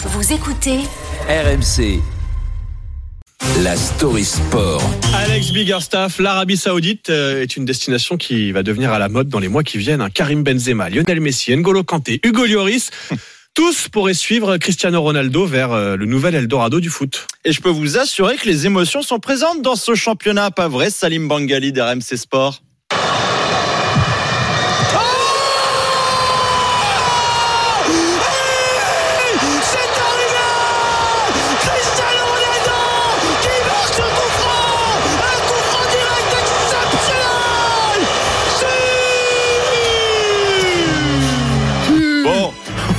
Vous écoutez RMC. La story sport. Alex Biggerstaff, l'Arabie Saoudite euh, est une destination qui va devenir à la mode dans les mois qui viennent. Karim Benzema, Lionel Messi, N'Golo Kanté, Hugo Lloris, tous pourraient suivre Cristiano Ronaldo vers euh, le nouvel Eldorado du foot. Et je peux vous assurer que les émotions sont présentes dans ce championnat, pas vrai, Salim Bangali d'RMC Sport?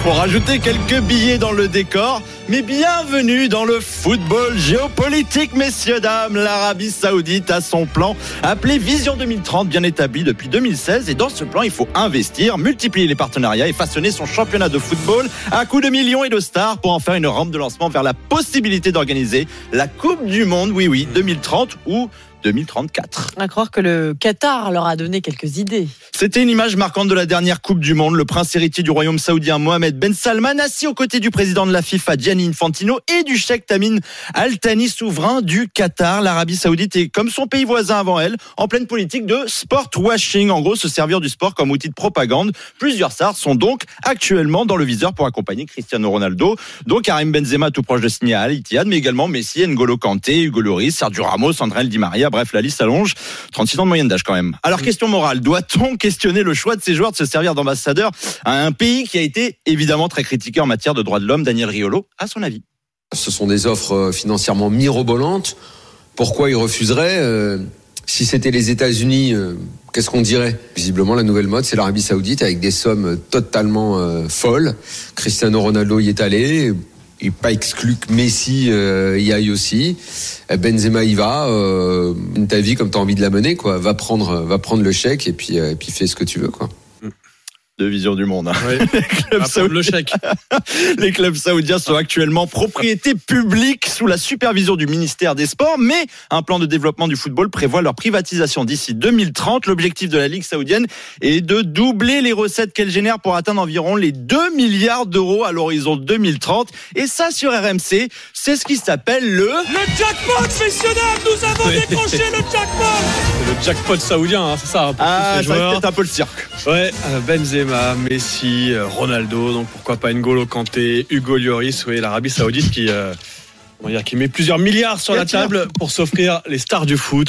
Pour rajouter quelques billets dans le décor, mais bienvenue dans le football géopolitique, messieurs, dames. L'Arabie Saoudite a son plan appelé Vision 2030, bien établi depuis 2016. Et dans ce plan, il faut investir, multiplier les partenariats et façonner son championnat de football à coups de millions et de stars pour en faire une rampe de lancement vers la possibilité d'organiser la Coupe du Monde, oui, oui, 2030 ou 2034. À croire que le Qatar leur a donné quelques idées. C'était une image marquante de la dernière Coupe du Monde. Le prince héritier du royaume saoudien Mohamed Ben Salman, assis aux côtés du président de la FIFA Gianni Infantino et du cheikh Tamim Al Thani, souverain du Qatar. L'Arabie Saoudite est, comme son pays voisin avant elle, en pleine politique de sport washing. En gros, se servir du sport comme outil de propagande. Plusieurs stars sont donc actuellement dans le viseur pour accompagner Cristiano Ronaldo. Donc Karim Benzema tout proche de signer à Al Ittihad, mais également Messi, N'Golo Kanté, Hugo Lloris, Sergio Ramos, André Di Maria. Bref, la liste s'allonge. 36 ans de moyenne d'âge quand même. Alors, question morale. Doit-on questionner le choix de ces joueurs de se servir d'ambassadeurs à un pays qui a été évidemment très critiqué en matière de droits de l'homme? Daniel Riolo, à son avis. Ce sont des offres euh, financièrement mirobolantes. Pourquoi ils refuseraient Euh, Si c'était les États-Unis, euh, qu'est-ce qu'on dirait? Visiblement, la nouvelle mode, c'est l'Arabie Saoudite avec des sommes totalement euh, folles. Cristiano Ronaldo y est allé. N'est pas exclu que Messi euh, y aille aussi. Euh, Benzema y va. Euh, ta vie comme tu as envie de la mener, quoi. Va prendre, va prendre le chèque et puis, euh, et puis fais ce que tu veux, quoi. De vision du monde. hein. Ouais. clubs À prendre le chèque. Les clubs saoudiens sont actuellement propriété publique sous la supervision du ministère des Sports, mais un plan de développement du football prévoit leur privatisation d'ici 2030. L'objectif de la Ligue saoudienne est de doubler les recettes qu'elle génère pour atteindre environ les 2 milliards d'euros à l'horizon 2030. Et ça, sur RMC, c'est ce qui s'appelle le... Le jackpot, messieurs dames Nous avons Oui. décroché le jackpot Le jackpot saoudien, hein, c'est ça. pour Ah, ça va être un peu le cirque. Ouais, euh, Benzema, Messi, euh, Ronaldo, donc pourquoi pas N'Golo Kanté, Hugo Lloris, oui, l'Arabie Saoudite qui, euh, on va dire, qui met plusieurs milliards sur la table pour s'offrir les stars du foot.